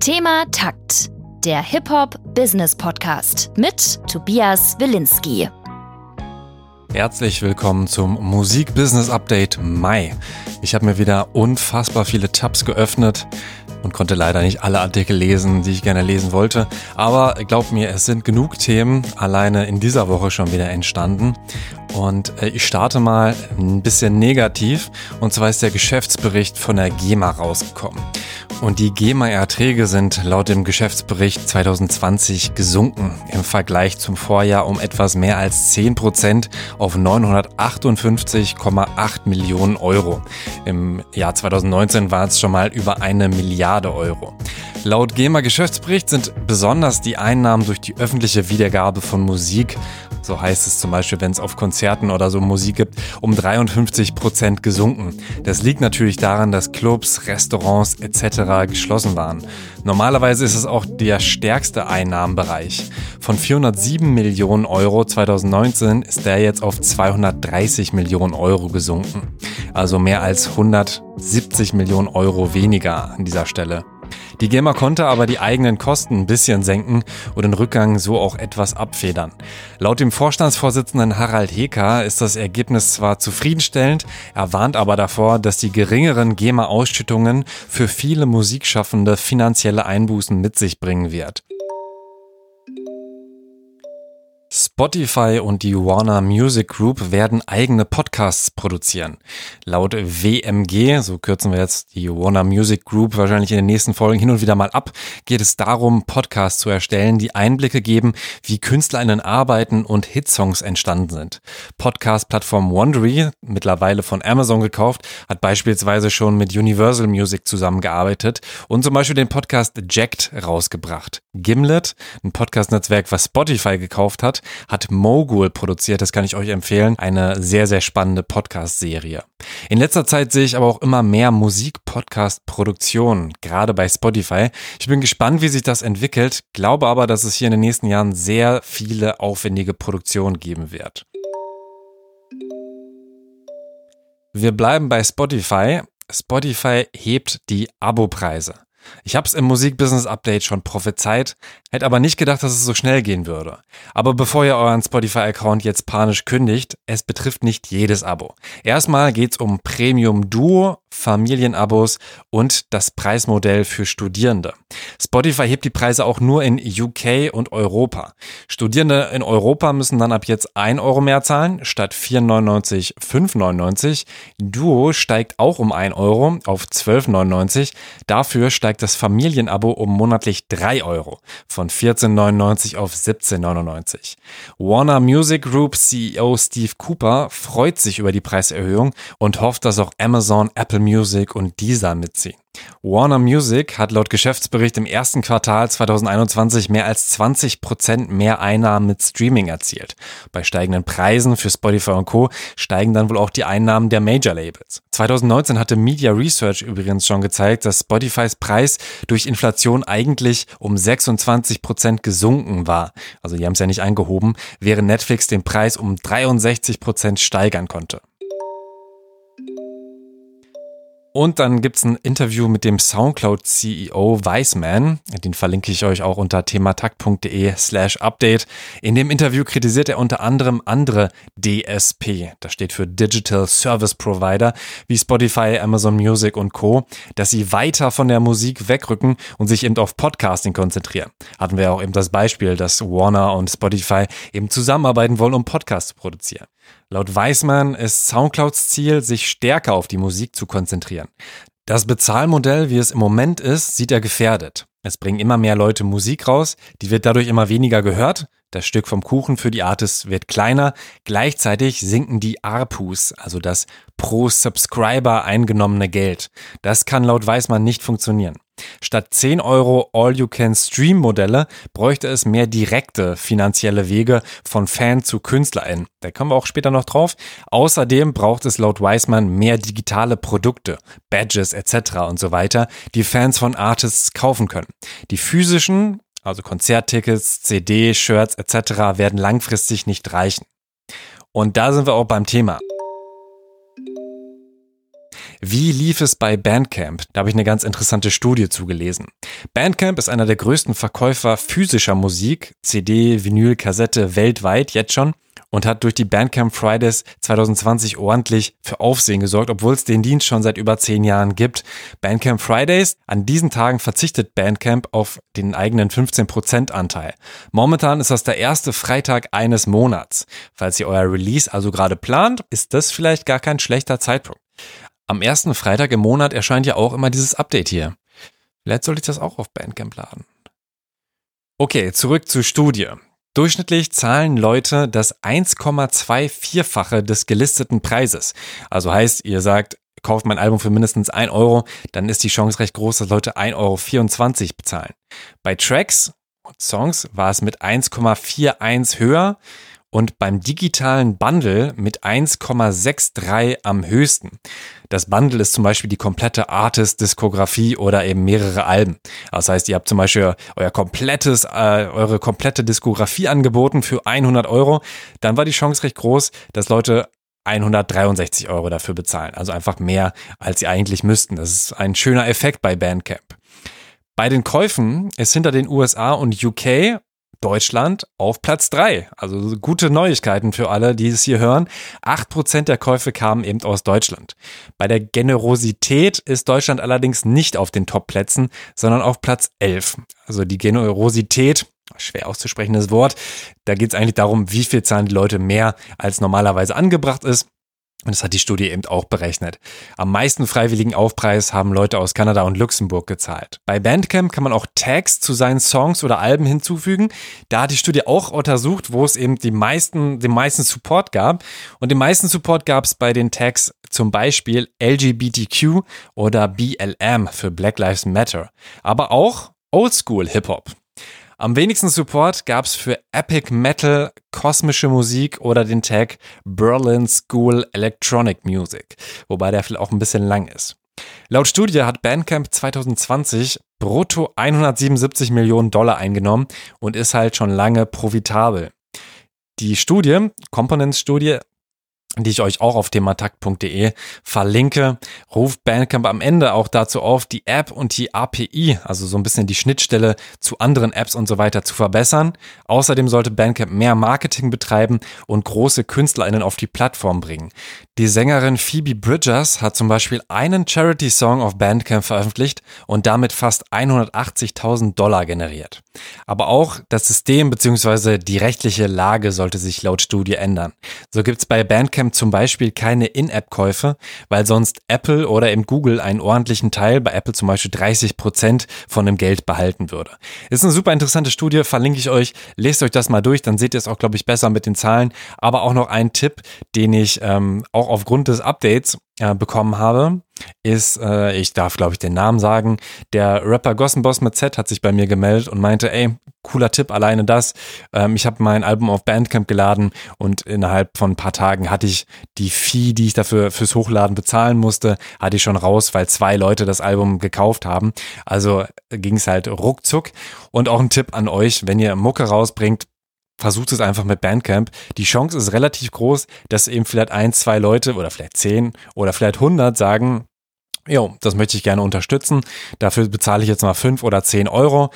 Thema Takt, der Hip-Hop-Business-Podcast mit Tobias Wilinski. Herzlich willkommen zum Musik-Business-Update Mai. Ich habe mir wieder unfassbar viele Tabs geöffnet und konnte leider nicht alle Artikel lesen, die ich gerne lesen wollte. Aber glaub mir, es sind genug Themen alleine in dieser Woche schon wieder entstanden. Und äh, ich starte mal ein bisschen negativ. Und zwar ist der Geschäftsbericht von der GEMA rausgekommen. Und die GEMA-Erträge sind laut dem Geschäftsbericht 2020 gesunken im Vergleich zum Vorjahr um etwas mehr als 10 Prozent auf 958,8 Millionen Euro. Im Jahr 2019 war es schon mal über eine Milliarde Euro. Laut GEMA-Geschäftsbericht sind besonders die Einnahmen durch die öffentliche Wiedergabe von Musik so heißt es zum Beispiel, wenn es auf Konzerten oder so Musik gibt, um 53 Prozent gesunken. Das liegt natürlich daran, dass Clubs, Restaurants etc. geschlossen waren. Normalerweise ist es auch der stärkste Einnahmenbereich. Von 407 Millionen Euro 2019 ist der jetzt auf 230 Millionen Euro gesunken. Also mehr als 170 Millionen Euro weniger an dieser Stelle. Die GEMA konnte aber die eigenen Kosten ein bisschen senken und den Rückgang so auch etwas abfedern. Laut dem Vorstandsvorsitzenden Harald Heker ist das Ergebnis zwar zufriedenstellend, er warnt aber davor, dass die geringeren GEMA-Ausschüttungen für viele Musikschaffende finanzielle Einbußen mit sich bringen wird. Spotify und die Warner Music Group werden eigene Podcasts produzieren. Laut WMG, so kürzen wir jetzt die Warner Music Group wahrscheinlich in den nächsten Folgen hin und wieder mal ab, geht es darum, Podcasts zu erstellen, die Einblicke geben, wie KünstlerInnen arbeiten und Hitsongs entstanden sind. Podcast-Plattform Wondery, mittlerweile von Amazon gekauft, hat beispielsweise schon mit Universal Music zusammengearbeitet und zum Beispiel den Podcast Jacked rausgebracht. Gimlet, ein Podcast-Netzwerk, was Spotify gekauft hat, hat Mogul produziert. Das kann ich euch empfehlen. Eine sehr, sehr spannende Podcast-Serie. In letzter Zeit sehe ich aber auch immer mehr Musik-Podcast-Produktionen, gerade bei Spotify. Ich bin gespannt, wie sich das entwickelt, glaube aber, dass es hier in den nächsten Jahren sehr viele aufwendige Produktionen geben wird. Wir bleiben bei Spotify. Spotify hebt die Abo-Preise. Ich habe es im Musikbusiness Update schon prophezeit, hätte aber nicht gedacht, dass es so schnell gehen würde. Aber bevor ihr euren Spotify-Account jetzt panisch kündigt, es betrifft nicht jedes Abo. Erstmal geht's um Premium Duo, Familienabos und das Preismodell für Studierende. Spotify hebt die Preise auch nur in UK und Europa. Studierende in Europa müssen dann ab jetzt 1 Euro mehr zahlen, statt 4,99 5,99. Duo steigt auch um 1 Euro auf 12,99. Dafür steigt das Familienabo um monatlich 3 Euro, von 14,99 auf 17,99. Warner Music Group CEO Steve Cooper freut sich über die Preiserhöhung und hofft, dass auch Amazon, Apple Music und Deezer mitziehen. Warner Music hat laut Geschäftsbericht im ersten Quartal 2021 mehr als 20 Prozent mehr Einnahmen mit Streaming erzielt. Bei steigenden Preisen für Spotify und Co. steigen dann wohl auch die Einnahmen der Major Labels. 2019 hatte Media Research übrigens schon gezeigt, dass Spotifys Preis durch Inflation eigentlich um 26 Prozent gesunken war. Also die haben es ja nicht eingehoben, während Netflix den Preis um 63 Prozent steigern konnte. Und dann gibt's ein Interview mit dem Soundcloud-CEO Weisman. Den verlinke ich euch auch unter thematakt.de slash update. In dem Interview kritisiert er unter anderem andere DSP, das steht für Digital Service Provider, wie Spotify, Amazon Music und Co., dass sie weiter von der Musik wegrücken und sich eben auf Podcasting konzentrieren. Hatten wir auch eben das Beispiel, dass Warner und Spotify eben zusammenarbeiten wollen, um Podcasts zu produzieren. Laut Weismann ist Soundclouds Ziel, sich stärker auf die Musik zu konzentrieren. Das Bezahlmodell, wie es im Moment ist, sieht er gefährdet. Es bringen immer mehr Leute Musik raus, die wird dadurch immer weniger gehört. Das Stück vom Kuchen für die Artists wird kleiner. Gleichzeitig sinken die ARPUs, also das pro Subscriber eingenommene Geld. Das kann laut Weismann nicht funktionieren. Statt 10 Euro All-You-Can-Stream-Modelle bräuchte es mehr direkte finanzielle Wege von Fan zu KünstlerInnen. Da kommen wir auch später noch drauf. Außerdem braucht es laut Weismann mehr digitale Produkte, Badges etc. und so weiter, die Fans von Artists kaufen können. Die physischen, also Konzerttickets, CD, Shirts etc. werden langfristig nicht reichen. Und da sind wir auch beim Thema. Wie lief es bei Bandcamp? Da habe ich eine ganz interessante Studie zugelesen. Bandcamp ist einer der größten Verkäufer physischer Musik, CD, Vinyl, Kassette weltweit jetzt schon und hat durch die Bandcamp Fridays 2020 ordentlich für Aufsehen gesorgt, obwohl es den Dienst schon seit über zehn Jahren gibt. Bandcamp Fridays, an diesen Tagen verzichtet Bandcamp auf den eigenen 15% Anteil. Momentan ist das der erste Freitag eines Monats. Falls ihr euer Release also gerade plant, ist das vielleicht gar kein schlechter Zeitpunkt. Am ersten Freitag im Monat erscheint ja auch immer dieses Update hier. Vielleicht sollte ich das auch auf Bandcamp laden. Okay, zurück zur Studie. Durchschnittlich zahlen Leute das 1,24-fache des gelisteten Preises. Also heißt, ihr sagt, kauft mein Album für mindestens 1 Euro, dann ist die Chance recht groß, dass Leute 1,24 Euro bezahlen. Bei Tracks und Songs war es mit 1,41 höher und beim digitalen Bundle mit 1,63 am höchsten. Das Bundle ist zum Beispiel die komplette Artist-Diskografie oder eben mehrere Alben. Das heißt, ihr habt zum Beispiel euer komplettes, äh, eure komplette Diskografie angeboten für 100 Euro. Dann war die Chance recht groß, dass Leute 163 Euro dafür bezahlen. Also einfach mehr, als sie eigentlich müssten. Das ist ein schöner Effekt bei Bandcamp. Bei den Käufen ist hinter den USA und UK Deutschland auf Platz drei. Also gute Neuigkeiten für alle, die es hier hören. Acht Prozent der Käufe kamen eben aus Deutschland. Bei der Generosität ist Deutschland allerdings nicht auf den Top-Plätzen, sondern auf Platz elf. Also die Generosität, schwer auszusprechendes Wort, da geht es eigentlich darum, wie viel zahlen die Leute mehr, als normalerweise angebracht ist. Und das hat die Studie eben auch berechnet. Am meisten freiwilligen Aufpreis haben Leute aus Kanada und Luxemburg gezahlt. Bei Bandcamp kann man auch Tags zu seinen Songs oder Alben hinzufügen. Da hat die Studie auch untersucht, wo es eben die meisten, den meisten Support gab. Und den meisten Support gab es bei den Tags zum Beispiel LGBTQ oder BLM für Black Lives Matter. Aber auch Oldschool Hip-Hop. Am wenigsten Support gab es für Epic Metal, kosmische Musik oder den Tag Berlin School Electronic Music, wobei der vielleicht auch ein bisschen lang ist. Laut Studie hat Bandcamp 2020 brutto 177 Millionen Dollar eingenommen und ist halt schon lange profitabel. Die Studie, Components-Studie, die ich euch auch auf thematakt.de verlinke, ruft Bandcamp am Ende auch dazu auf, die App und die API, also so ein bisschen die Schnittstelle zu anderen Apps und so weiter zu verbessern. Außerdem sollte Bandcamp mehr Marketing betreiben und große KünstlerInnen auf die Plattform bringen. Die Sängerin Phoebe Bridgers hat zum Beispiel einen Charity-Song auf Bandcamp veröffentlicht und damit fast 180.000 Dollar generiert. Aber auch das System bzw. die rechtliche Lage sollte sich laut Studie ändern. So gibt's bei Bandcamp zum Beispiel keine In-App-Käufe, weil sonst Apple oder eben Google einen ordentlichen Teil, bei Apple zum Beispiel 30 Prozent von dem Geld behalten würde. Ist eine super interessante Studie, verlinke ich euch. Lest euch das mal durch, dann seht ihr es auch, glaube ich, besser mit den Zahlen. Aber auch noch ein Tipp, den ich ähm, auch aufgrund des Updates äh, bekommen habe, ist, äh, ich darf glaube ich den Namen sagen, der Rapper Gossenboss mit Z hat sich bei mir gemeldet und meinte, ey, cooler Tipp, alleine das. Ähm, ich habe mein Album auf Bandcamp geladen und innerhalb von ein paar Tagen hatte ich die Fee, die ich dafür fürs Hochladen bezahlen musste, hatte ich schon raus, weil zwei Leute das Album gekauft haben. Also ging es halt ruckzuck. Und auch ein Tipp an euch, wenn ihr Mucke rausbringt, versucht es einfach mit Bandcamp. Die Chance ist relativ groß, dass eben vielleicht ein, zwei Leute oder vielleicht zehn oder vielleicht hundert sagen, jo, das möchte ich gerne unterstützen. Dafür bezahle ich jetzt mal fünf oder zehn Euro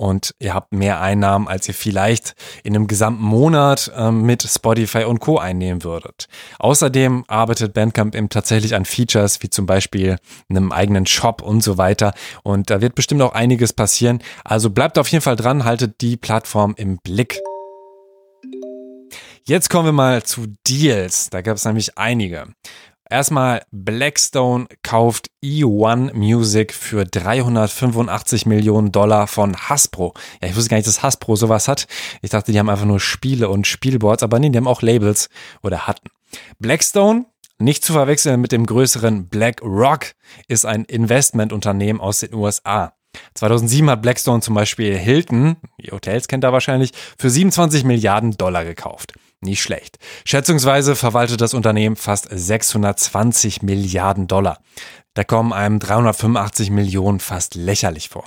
und ihr habt mehr Einnahmen, als ihr vielleicht in einem gesamten Monat äh, mit Spotify und Co. einnehmen würdet. Außerdem arbeitet Bandcamp eben tatsächlich an Features wie zum Beispiel einem eigenen Shop und so weiter. Und da wird bestimmt auch einiges passieren. Also bleibt auf jeden Fall dran, haltet die Plattform im Blick. Jetzt kommen wir mal zu Deals. Da gab es nämlich einige. Erstmal Blackstone kauft E1 Music für 385 Millionen Dollar von Hasbro. Ja, ich wusste gar nicht, dass Hasbro sowas hat. Ich dachte, die haben einfach nur Spiele und Spielboards, aber nee, die haben auch Labels oder hatten. Blackstone, nicht zu verwechseln mit dem größeren BlackRock, ist ein Investmentunternehmen aus den USA. 2007 hat Blackstone zum Beispiel Hilton, die Hotels kennt er wahrscheinlich, für 27 Milliarden Dollar gekauft. Nicht schlecht. Schätzungsweise verwaltet das Unternehmen fast 620 Milliarden Dollar. Da kommen einem 385 Millionen fast lächerlich vor.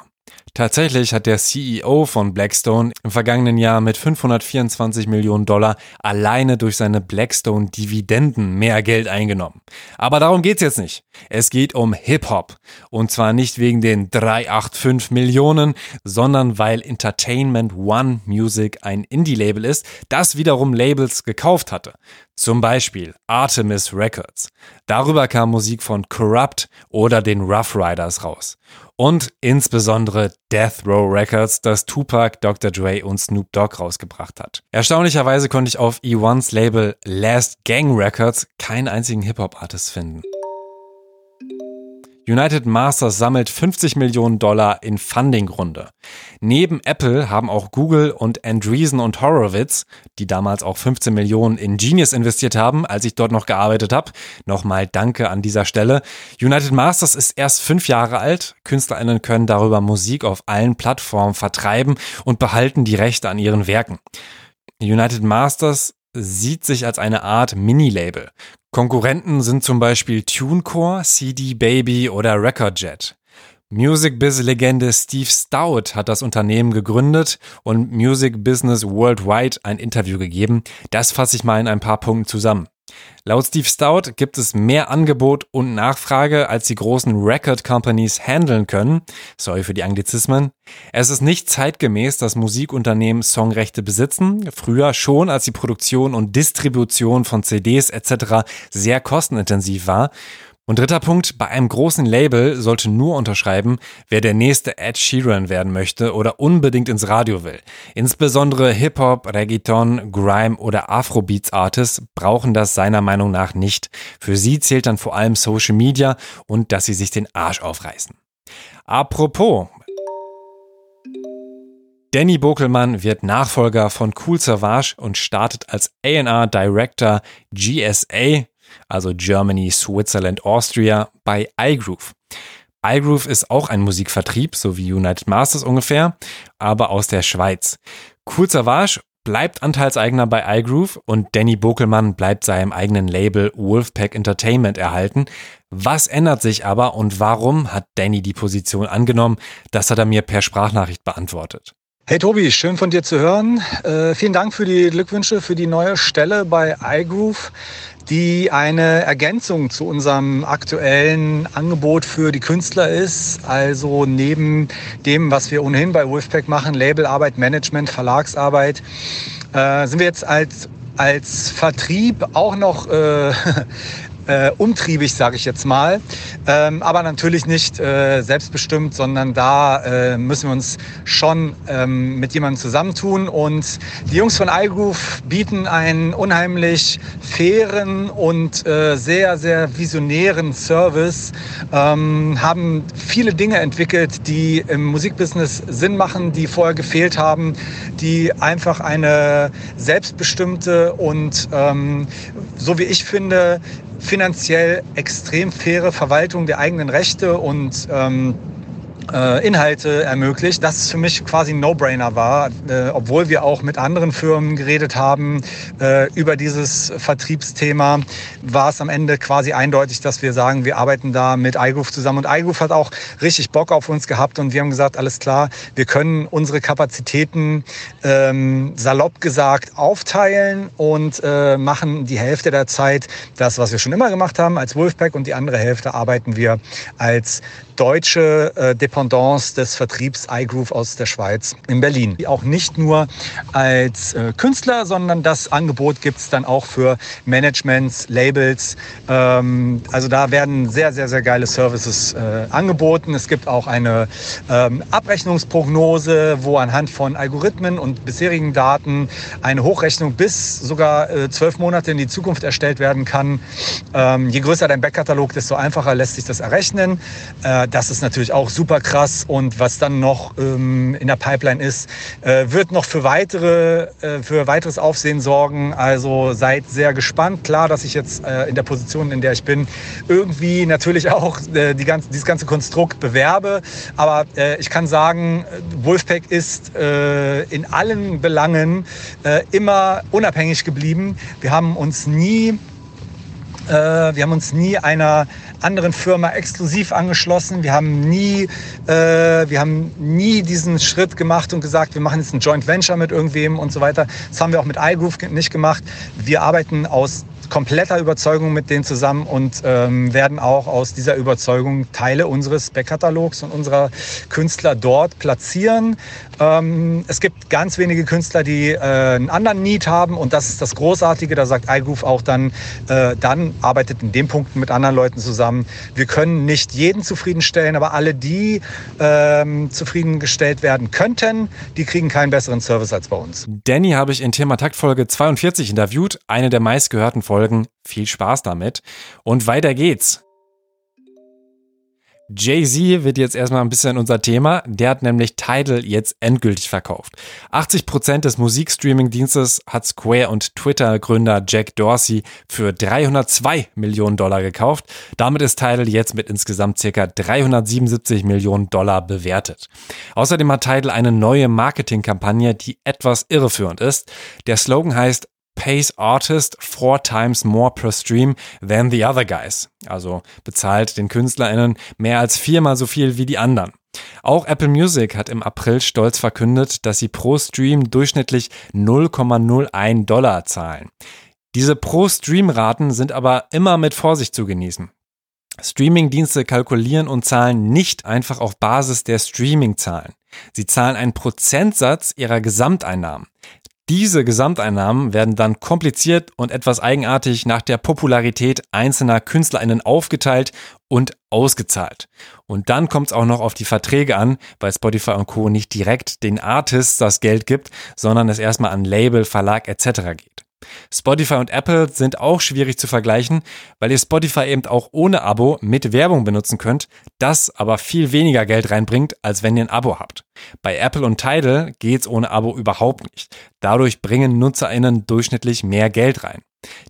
Tatsächlich hat der CEO von Blackstone im vergangenen Jahr mit 524 Millionen Dollar alleine durch seine Blackstone-Dividenden mehr Geld eingenommen. Aber darum geht's jetzt nicht. Es geht um Hip-Hop. Und zwar nicht wegen den 385 Millionen, sondern weil Entertainment One Music ein Indie-Label ist, das wiederum Labels gekauft hatte. Zum Beispiel Artemis Records. Darüber kam Musik von Corrupt oder den Rough Riders raus und insbesondere Death Row Records, das Tupac, Dr. Dre und Snoop Dogg rausgebracht hat. Erstaunlicherweise konnte ich auf E1s Label Last Gang Records keinen einzigen Hip-Hop-Artist finden. United Masters sammelt 50 Millionen Dollar in Funding-Runde. Neben Apple haben auch Google und Andreessen und Horowitz, die damals auch 15 Millionen in Genius investiert haben, als ich dort noch gearbeitet habe. Nochmal Danke an dieser Stelle. United Masters ist erst fünf Jahre alt. KünstlerInnen können darüber Musik auf allen Plattformen vertreiben und behalten die Rechte an ihren Werken. United Masters sieht sich als eine Art Mini-Label. Konkurrenten sind zum Beispiel TuneCore, CD Baby oder RecordJet. Music Biz Legende Steve Stout hat das Unternehmen gegründet und Music Business Worldwide ein Interview gegeben. Das fasse ich mal in ein paar Punkten zusammen. Laut Steve Stout gibt es mehr Angebot und Nachfrage, als die großen Record Companies handeln können. Sorry für die Anglizismen. Es ist nicht zeitgemäß, dass Musikunternehmen Songrechte besitzen. Früher schon, als die Produktion und Distribution von CDs etc. sehr kostenintensiv war. Und dritter Punkt, bei einem großen Label sollte nur unterschreiben, wer der nächste Ed Sheeran werden möchte oder unbedingt ins Radio will. Insbesondere Hip-Hop, Reggaeton, Grime oder Afrobeats-Artists brauchen das seiner Meinung nach nicht. Für sie zählt dann vor allem Social Media und dass sie sich den Arsch aufreißen. Apropos, Danny Bokelmann wird Nachfolger von Cool Savage und startet als A&R Director GSA also Germany, Switzerland, Austria, bei iGroove. iGroove ist auch ein Musikvertrieb, so wie United Masters ungefähr, aber aus der Schweiz. Cool Savage bleibt Anteilseigner bei iGroove und Danny Bokelmann bleibt seinem eigenen Label Wolfpack Entertainment erhalten. Was ändert sich aber und warum hat Danny die Position angenommen? Das hat er mir per Sprachnachricht beantwortet. Hey Tobi, schön von dir zu hören. Äh, vielen Dank für die Glückwünsche für die neue Stelle bei iGroove die eine Ergänzung zu unserem aktuellen Angebot für die Künstler ist. Also neben dem, was wir ohnehin bei Wolfpack machen, Labelarbeit, Management, Verlagsarbeit, äh, sind wir jetzt als als Vertrieb auch noch äh, äh, umtriebig, sage ich jetzt mal. Ähm, aber natürlich nicht äh, selbstbestimmt, sondern da äh, müssen wir uns schon ähm, mit jemandem zusammentun. Und die Jungs von iGroove bieten einen unheimlich fairen und äh, sehr, sehr visionären Service, ähm, haben viele Dinge entwickelt, die im Musikbusiness Sinn machen, die vorher gefehlt haben, die einfach eine selbstbestimmte und, ähm, so wie ich finde, finanziell extrem faire Verwaltung der eigenen Rechte und ähm, äh, Inhalte ermöglicht, das für mich quasi ein No-Brainer war, äh, obwohl wir auch mit anderen Firmen geredet haben äh, über dieses Vertriebsthema, war es am Ende quasi eindeutig, dass wir sagen, wir arbeiten da mit iGroove zusammen. Und iGroove hat auch richtig Bock auf uns gehabt und wir haben gesagt, alles klar, wir können unsere Kapazitäten ähm, salopp gesagt aufteilen und äh, machen die Hälfte der Zeit das, was wir schon immer gemacht haben. Als Wolfpack und die andere Hälfte arbeiten wir als deutsche äh, Dependance des Vertriebs iGroove aus der Schweiz in Berlin. Auch nicht nur als äh, Künstler, sondern das Angebot gibt es dann auch für Managements, Labels. Ähm, also da werden sehr, sehr, sehr geile Services äh, angeboten. Es gibt auch eine ähm, Abrechnungsprognose, wo anhand von Algorithmen und bisherigen Daten eine Hochrechnung bis sogar äh, zwölf Monate in die Zukunft erstellt werden kann. Ähm, je größer dein Backkatalog, desto einfacher lässt sich das errechnen. Äh, das ist natürlich auch super krass. Und was dann noch ähm, in der Pipeline ist, äh, wird noch für weitere, äh, für weiteres Aufsehen sorgen. Also seid sehr gespannt. Klar, dass ich jetzt äh, in der Position, in der ich bin, irgendwie natürlich auch äh, die ganze, dieses ganze Konstrukt bewerbe. Aber äh, ich kann sagen, Wolfpack ist äh, in allen Belangen immer unabhängig geblieben. Wir haben uns nie, wir haben uns nie einer anderen Firma exklusiv angeschlossen. Wir haben nie, äh, wir haben nie diesen Schritt gemacht und gesagt, wir machen jetzt ein Joint Venture mit irgendwem und so weiter. Das haben wir auch mit iGroove nicht gemacht. Wir arbeiten aus kompletter Überzeugung mit denen zusammen und ähm, werden auch aus dieser Überzeugung Teile unseres Backkatalogs und unserer Künstler dort platzieren. Ähm, es gibt ganz wenige Künstler, die äh, einen anderen Need haben und das ist das Großartige. Da sagt iGroove auch dann, äh, dann arbeitet in dem Punkt mit anderen Leuten zusammen. Wir können nicht jeden zufriedenstellen, aber alle, die ähm, zufriedengestellt werden könnten, die kriegen keinen besseren Service als bei uns. Danny habe ich in Thema Takt Folge 42 interviewt, eine der meistgehörten Folgen Folgen. Viel Spaß damit. Und weiter geht's. Jay-Z wird jetzt erstmal ein bisschen unser Thema. Der hat nämlich Tidal jetzt endgültig verkauft. 80% des Musikstreaming-Dienstes hat Square und Twitter-Gründer Jack Dorsey für 302 Millionen Dollar gekauft. Damit ist Tidal jetzt mit insgesamt ca. 377 Millionen Dollar bewertet. Außerdem hat Tidal eine neue Marketingkampagne, die etwas irreführend ist. Der Slogan heißt pays artist four times more per stream than the other guys. Also bezahlt den KünstlerInnen mehr als viermal so viel wie die anderen. Auch Apple Music hat im April stolz verkündet, dass sie pro Stream durchschnittlich 0,01 Dollar zahlen. Diese Pro-Stream-Raten sind aber immer mit Vorsicht zu genießen. Streaming-Dienste kalkulieren und zahlen nicht einfach auf Basis der Streaming-Zahlen. Sie zahlen einen Prozentsatz ihrer Gesamteinnahmen. Diese Gesamteinnahmen werden dann kompliziert und etwas eigenartig nach der Popularität einzelner KünstlerInnen aufgeteilt und ausgezahlt. Und dann kommt es auch noch auf die Verträge an, weil Spotify und Co. nicht direkt den Artists das Geld gibt, sondern es erstmal an Label, Verlag etc. geht. Spotify und Apple sind auch schwierig zu vergleichen, weil ihr Spotify eben auch ohne Abo mit Werbung benutzen könnt, das aber viel weniger Geld reinbringt, als wenn ihr ein Abo habt. Bei Apple und Tidal geht's ohne Abo überhaupt nicht. Dadurch bringen NutzerInnen durchschnittlich mehr Geld rein.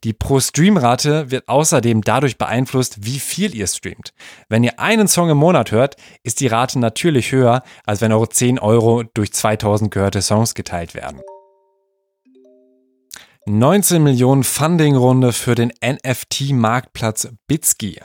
Die Pro-Stream-Rate wird außerdem dadurch beeinflusst, wie viel ihr streamt. Wenn ihr einen Song im Monat hört, ist die Rate natürlich höher, als wenn eure 10 Euro durch 2000 gehörte Songs geteilt werden. 19 Millionen Funding-Runde für den NFT-Marktplatz Bitski.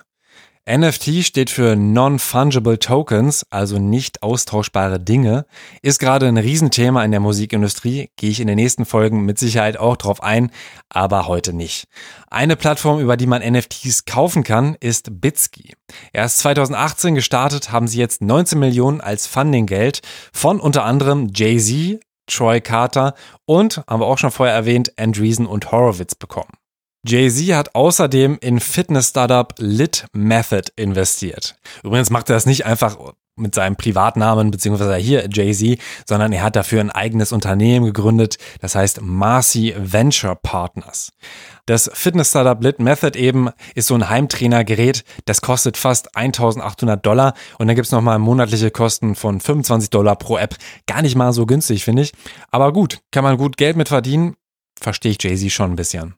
NFT steht für Non-Fungible Tokens, also nicht austauschbare Dinge, ist gerade ein Riesenthema in der Musikindustrie, gehe ich in den nächsten Folgen mit Sicherheit auch drauf ein, aber heute nicht. Eine Plattform, über die man NFTs kaufen kann, ist Bitski. Erst 2018 gestartet, haben sie jetzt 19 Millionen als Funding-Geld von unter anderem Jay-Z, Troy Carter und, haben wir auch schon vorher erwähnt, Andreessen und Horowitz bekommen. Jay-Z hat außerdem in Fitness-Startup Lit Method investiert. Übrigens macht er das nicht einfach mit seinem Privatnamen, beziehungsweise hier Jay-Z, sondern er hat dafür ein eigenes Unternehmen gegründet, das heißt Marcy Venture Partners. Das Fitness-Startup Lit Method eben ist so ein Heimtrainergerät, das kostet fast 1800 Dollar und dann gibt's nochmal monatliche Kosten von 25 Dollar pro App. Gar nicht mal so günstig, finde ich. Aber gut, kann man gut Geld mit verdienen, verstehe ich Jay-Z schon ein bisschen.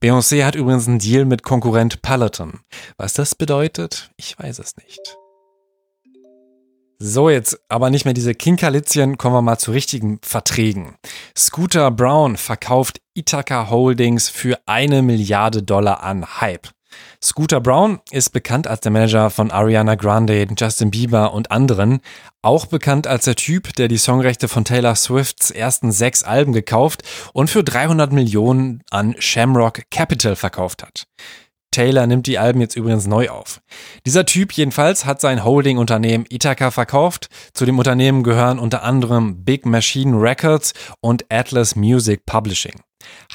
Beyoncé hat übrigens einen Deal mit Konkurrent Peloton. Was das bedeutet, ich weiß es nicht. So, jetzt aber nicht mehr diese Kinkerlitzchen, kommen wir mal zu richtigen Verträgen. Scooter Brown verkauft Ithaca Holdings für eine Milliarde Dollar an Hype. Scooter Brown ist bekannt als der Manager von Ariana Grande, Justin Bieber und anderen. Auch bekannt als der Typ, der die Songrechte von Taylor Swifts ersten sechs Alben gekauft und für 300 Millionen an Shamrock Capital verkauft hat. Taylor nimmt die Alben jetzt übrigens neu auf. Dieser Typ jedenfalls hat sein Holding-Unternehmen Ithaca verkauft. Zu dem Unternehmen gehören unter anderem Big Machine Records und Atlas Music Publishing.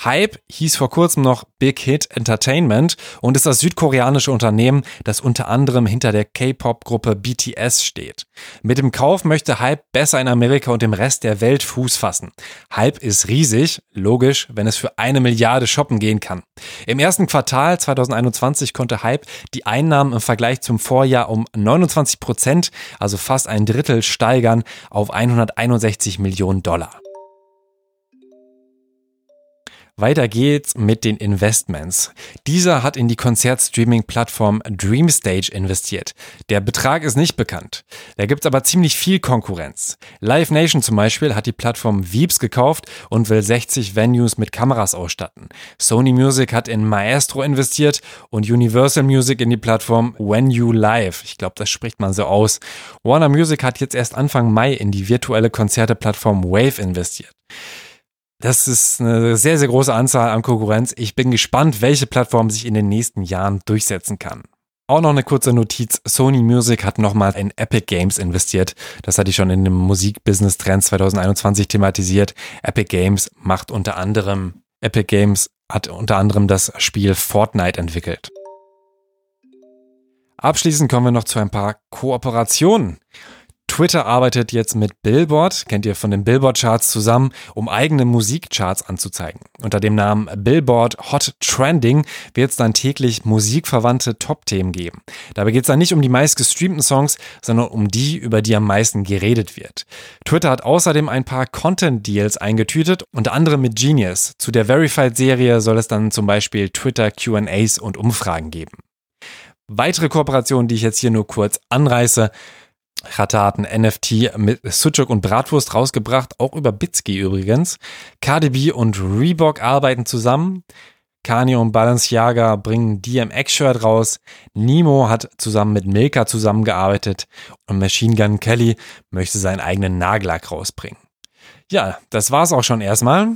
Hype hieß vor kurzem noch Big Hit Entertainment und ist das südkoreanische Unternehmen, das unter anderem hinter der K-Pop-Gruppe BTS steht. Mit dem Kauf möchte Hype besser in Amerika und dem Rest der Welt Fuß fassen. Hype ist riesig, logisch, wenn es für eine Milliarde shoppen gehen kann. Im ersten Quartal 2021 konnte Hype die Einnahmen im Vergleich zum Vorjahr um 29 Prozent, also fast ein Drittel, steigern auf 161 Millionen Dollar. Weiter geht's mit den Investments. Dieser hat in die Konzertstreaming-Plattform Dreamstage investiert. Der Betrag ist nicht bekannt. Da gibt's aber ziemlich viel Konkurrenz. Live Nation zum Beispiel hat die Plattform Veeps gekauft und will 60 Venues mit Kameras ausstatten. Sony Music hat in Maestro investiert und Universal Music in die Plattform When You Live. Ich glaube, das spricht man so aus. Warner Music hat jetzt erst Anfang Mai in die virtuelle Konzerteplattform Wave investiert. Das ist eine sehr, sehr große Anzahl an Konkurrenz. Ich bin gespannt, welche Plattform sich in den nächsten Jahren durchsetzen kann. Auch noch eine kurze Notiz. Sony Music hat nochmal in Epic Games investiert. Das hatte ich schon in dem Musikbusiness Trend 2021 thematisiert. Epic Games macht unter anderem, Epic Games hat unter anderem das Spiel Fortnite entwickelt. Abschließend kommen wir noch zu ein paar Kooperationen. Twitter arbeitet jetzt mit Billboard, kennt ihr von den Billboard-Charts zusammen, um eigene Musikcharts anzuzeigen. Unter dem Namen Billboard Hot Trending wird es dann täglich musikverwandte Top-Themen geben. Dabei geht es dann nicht um die meistgestreamten Songs, sondern um die, über die am meisten geredet wird. Twitter hat außerdem ein paar Content-Deals eingetütet, unter anderem mit Genius. Zu der Verified-Serie soll es dann zum Beispiel Twitter QAs und Umfragen geben. Weitere Kooperationen, die ich jetzt hier nur kurz anreiße, Ratte hat ein NFT mit Sucuk und Bratwurst rausgebracht, auch über Bitski übrigens. KDB und Reebok arbeiten zusammen. Kanye und Balenciaga bringen DMX-Shirt raus. Nemo hat zusammen mit Milka zusammengearbeitet und Machine Gun Kelly möchte seinen eigenen Nagellack rausbringen. Ja, das war's auch schon erstmal.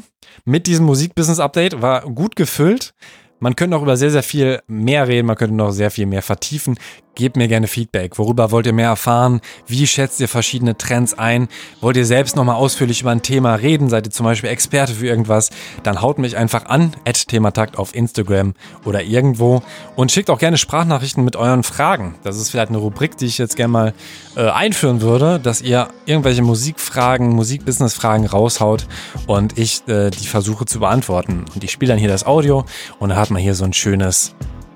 Mit diesem Musikbusiness-Update war gut gefüllt. Man könnte noch über sehr, sehr viel mehr reden, man könnte noch sehr viel mehr vertiefen. Gebt mir gerne Feedback. Worüber wollt ihr mehr erfahren? Wie schätzt ihr verschiedene Trends ein? Wollt ihr selbst nochmal ausführlich über ein Thema reden? Seid ihr zum Beispiel Experte für irgendwas? Dann haut mich einfach an, at Thematakt auf Instagram oder irgendwo und schickt auch gerne Sprachnachrichten mit euren Fragen. Das ist vielleicht eine Rubrik, die ich jetzt gerne mal äh, einführen würde, dass ihr irgendwelche Musikfragen, Musikbusinessfragen raushaut und ich äh, die versuche zu beantworten. Und ich spiele dann hier das Audio und dann hat man hier so ein schönes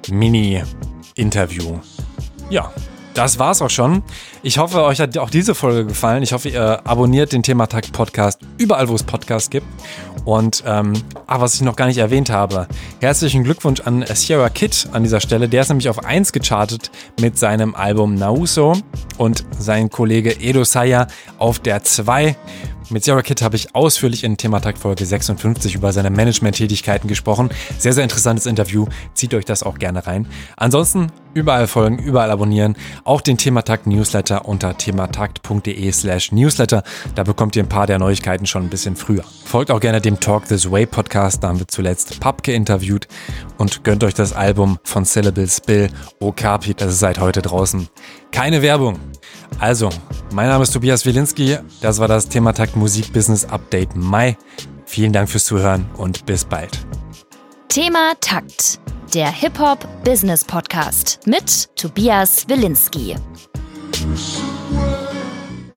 Mini-Interview ja, das war's auch schon. Ich hoffe, euch hat auch diese Folge gefallen. Ich hoffe, ihr abonniert den Thematakt Podcast überall, wo es Podcasts gibt. Und ähm, ah, was ich noch gar nicht erwähnt habe, herzlichen Glückwunsch an Sierra Kid an dieser Stelle. Der ist nämlich auf 1 gechartet mit seinem Album Nauso und sein Kollege Edo Saya auf der 2. Mit Sierra Kid habe ich ausführlich in Thematakt Folge 56 über seine Management-Tätigkeiten gesprochen. Sehr, sehr interessantes Interview. Zieht euch das auch gerne rein. Ansonsten überall folgen, überall abonnieren. Auch den Thematakt Newsletter unter thematakt.de slash Newsletter. Da bekommt ihr ein paar der Neuigkeiten schon ein bisschen früher. Folgt auch gerne dem Talk This Way Podcast. Da haben wir zuletzt Papke interviewt und gönnt euch das Album von Syllables Bill Okapi. Das ist seit heute draußen. Keine Werbung. Also, mein Name ist Tobias Wilinski. Das war das Thematakt Musik Business Update Mai. Vielen Dank fürs Zuhören und bis bald. Thema Takt, der Hip-Hop Business Podcast mit Tobias Wilinski.